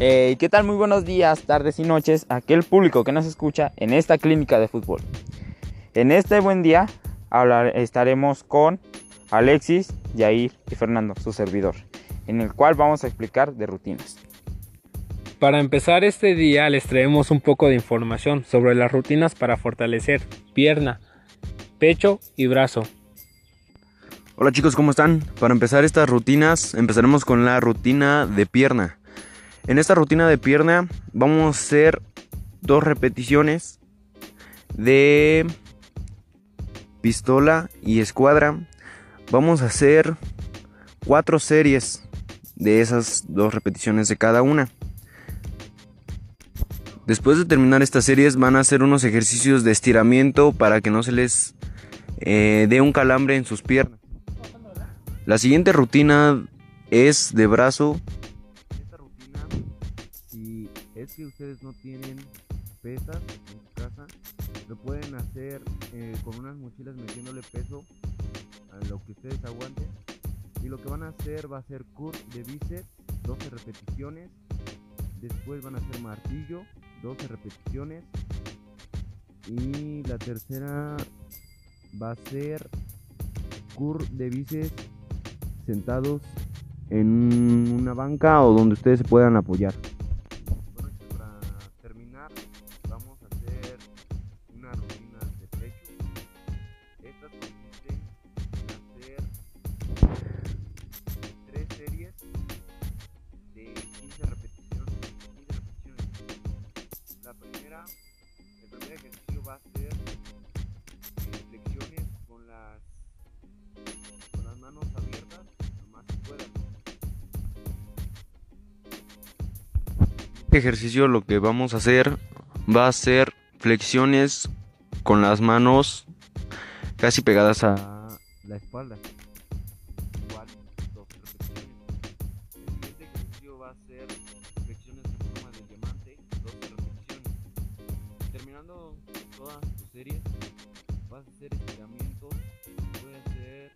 Eh, ¿Qué tal? Muy buenos días, tardes y noches a aquel público que nos escucha en esta clínica de fútbol. En este buen día hablar, estaremos con Alexis, Yair y Fernando, su servidor, en el cual vamos a explicar de rutinas. Para empezar este día les traemos un poco de información sobre las rutinas para fortalecer pierna, pecho y brazo. Hola chicos, ¿cómo están? Para empezar estas rutinas, empezaremos con la rutina de pierna. En esta rutina de pierna vamos a hacer dos repeticiones de pistola y escuadra. Vamos a hacer cuatro series de esas dos repeticiones de cada una. Después de terminar estas series van a hacer unos ejercicios de estiramiento para que no se les eh, dé un calambre en sus piernas. La siguiente rutina es de brazo es que ustedes no tienen pesas en su casa, lo pueden hacer eh, con unas mochilas metiéndole peso a lo que ustedes aguanten. Y lo que van a hacer va a ser curl de bíceps, 12 repeticiones. Después van a hacer martillo, 12 repeticiones. Y la tercera va a ser curl de bíceps sentados en una banca o donde ustedes se puedan apoyar. El primer ejercicio va a ser eh, flexiones con las, con las manos abiertas, lo más que puedan. Este ejercicio lo que vamos a hacer va a ser flexiones con las manos casi pegadas a la espalda. Igual, dos repeticiones. El siguiente ejercicio va a ser flexiones en forma de diamante, dos repeticiones. Terminando todas tus series, vas a hacer estiramientos, puede hacer